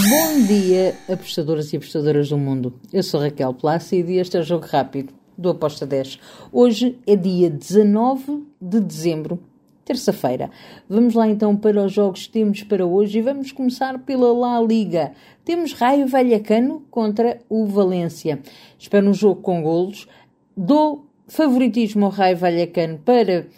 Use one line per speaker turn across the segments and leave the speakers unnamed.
Bom dia, apostadoras e apostadoras do mundo. Eu sou Raquel Plácido e este é o Jogo Rápido do Aposta 10. Hoje é dia 19 de dezembro, terça-feira. Vamos lá então para os jogos que temos para hoje e vamos começar pela La Liga. Temos Raio Vallecano contra o Valência. Espero um jogo com golos. Dou favoritismo ao Raio Vallecano para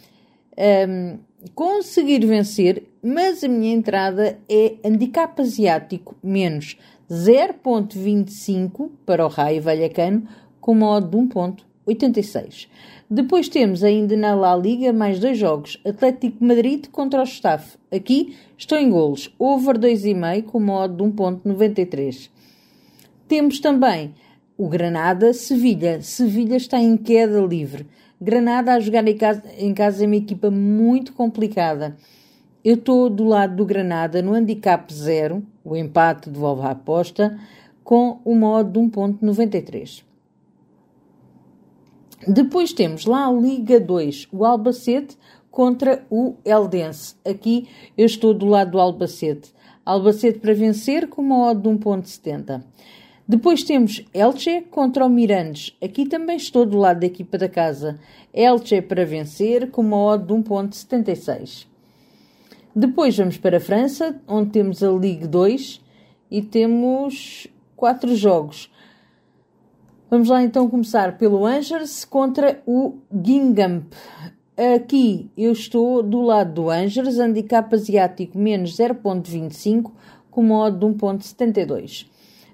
um, conseguir vencer, mas a minha entrada é handicap asiático menos 0.25 para o Raio Vallecano com modo de 1.86. Depois temos ainda na La Liga mais dois jogos. Atlético Madrid contra o Staff. Aqui estou em golos. Over 2,5 com modo de 1.93. Temos também o Granada Sevilha. Sevilha está em queda livre. Granada a jogar em casa, em casa é uma equipa muito complicada. Eu estou do lado do Granada no handicap 0, o empate devolve a aposta, com o modo de 1.93. Depois temos lá a Liga 2, o Albacete contra o Eldense. Aqui eu estou do lado do Albacete. Albacete para vencer com uma odd de 1.70. Depois temos Elche contra o Mirandes. Aqui também estou do lado da equipa da casa. Elche para vencer com uma odd de 1.76. Depois vamos para a França, onde temos a Ligue 2 e temos quatro jogos. Vamos lá então começar pelo Angers contra o Gingamp. Aqui eu estou do lado do Angers, handicap asiático menos 0.25 com modo de 1.72.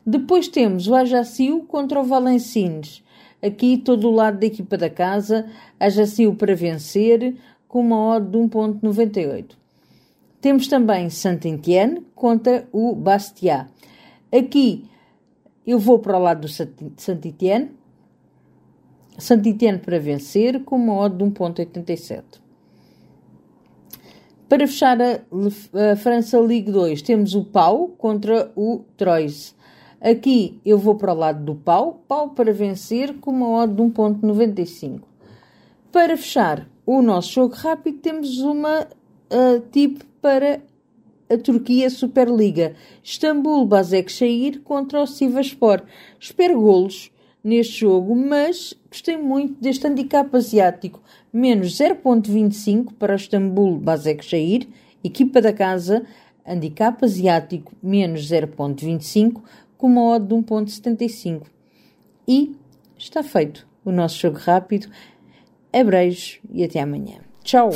Depois temos o Ajaccio contra o Valencines. Aqui estou do lado da equipa da casa, Ajaccio para vencer com uma odd de 1.98. Temos também Saint-Étienne contra o Bastia. Aqui eu vou para o lado do Saint-Étienne. Saint-Étienne para vencer com uma odd de 1.87. Para fechar a, a, França Ligue 2, temos o Pau contra o Troyes. Aqui eu vou para o lado do Pau. Pau para vencer com uma odd de 1.95. Para fechar o nosso jogo rápido, temos uma uh, tipo para a Turquia Superliga. Istambul Basaksehir contra o Sivaspor. Espero golos neste jogo, mas gostei muito deste handicap asiático. Menos 0.25 para o Istambul Basaksehir, equipa da casa, handicap asiático menos 0.25 com uma odd de 1.75. E está feito o nosso jogo rápido. Abreijos e até amanhã. Tchau!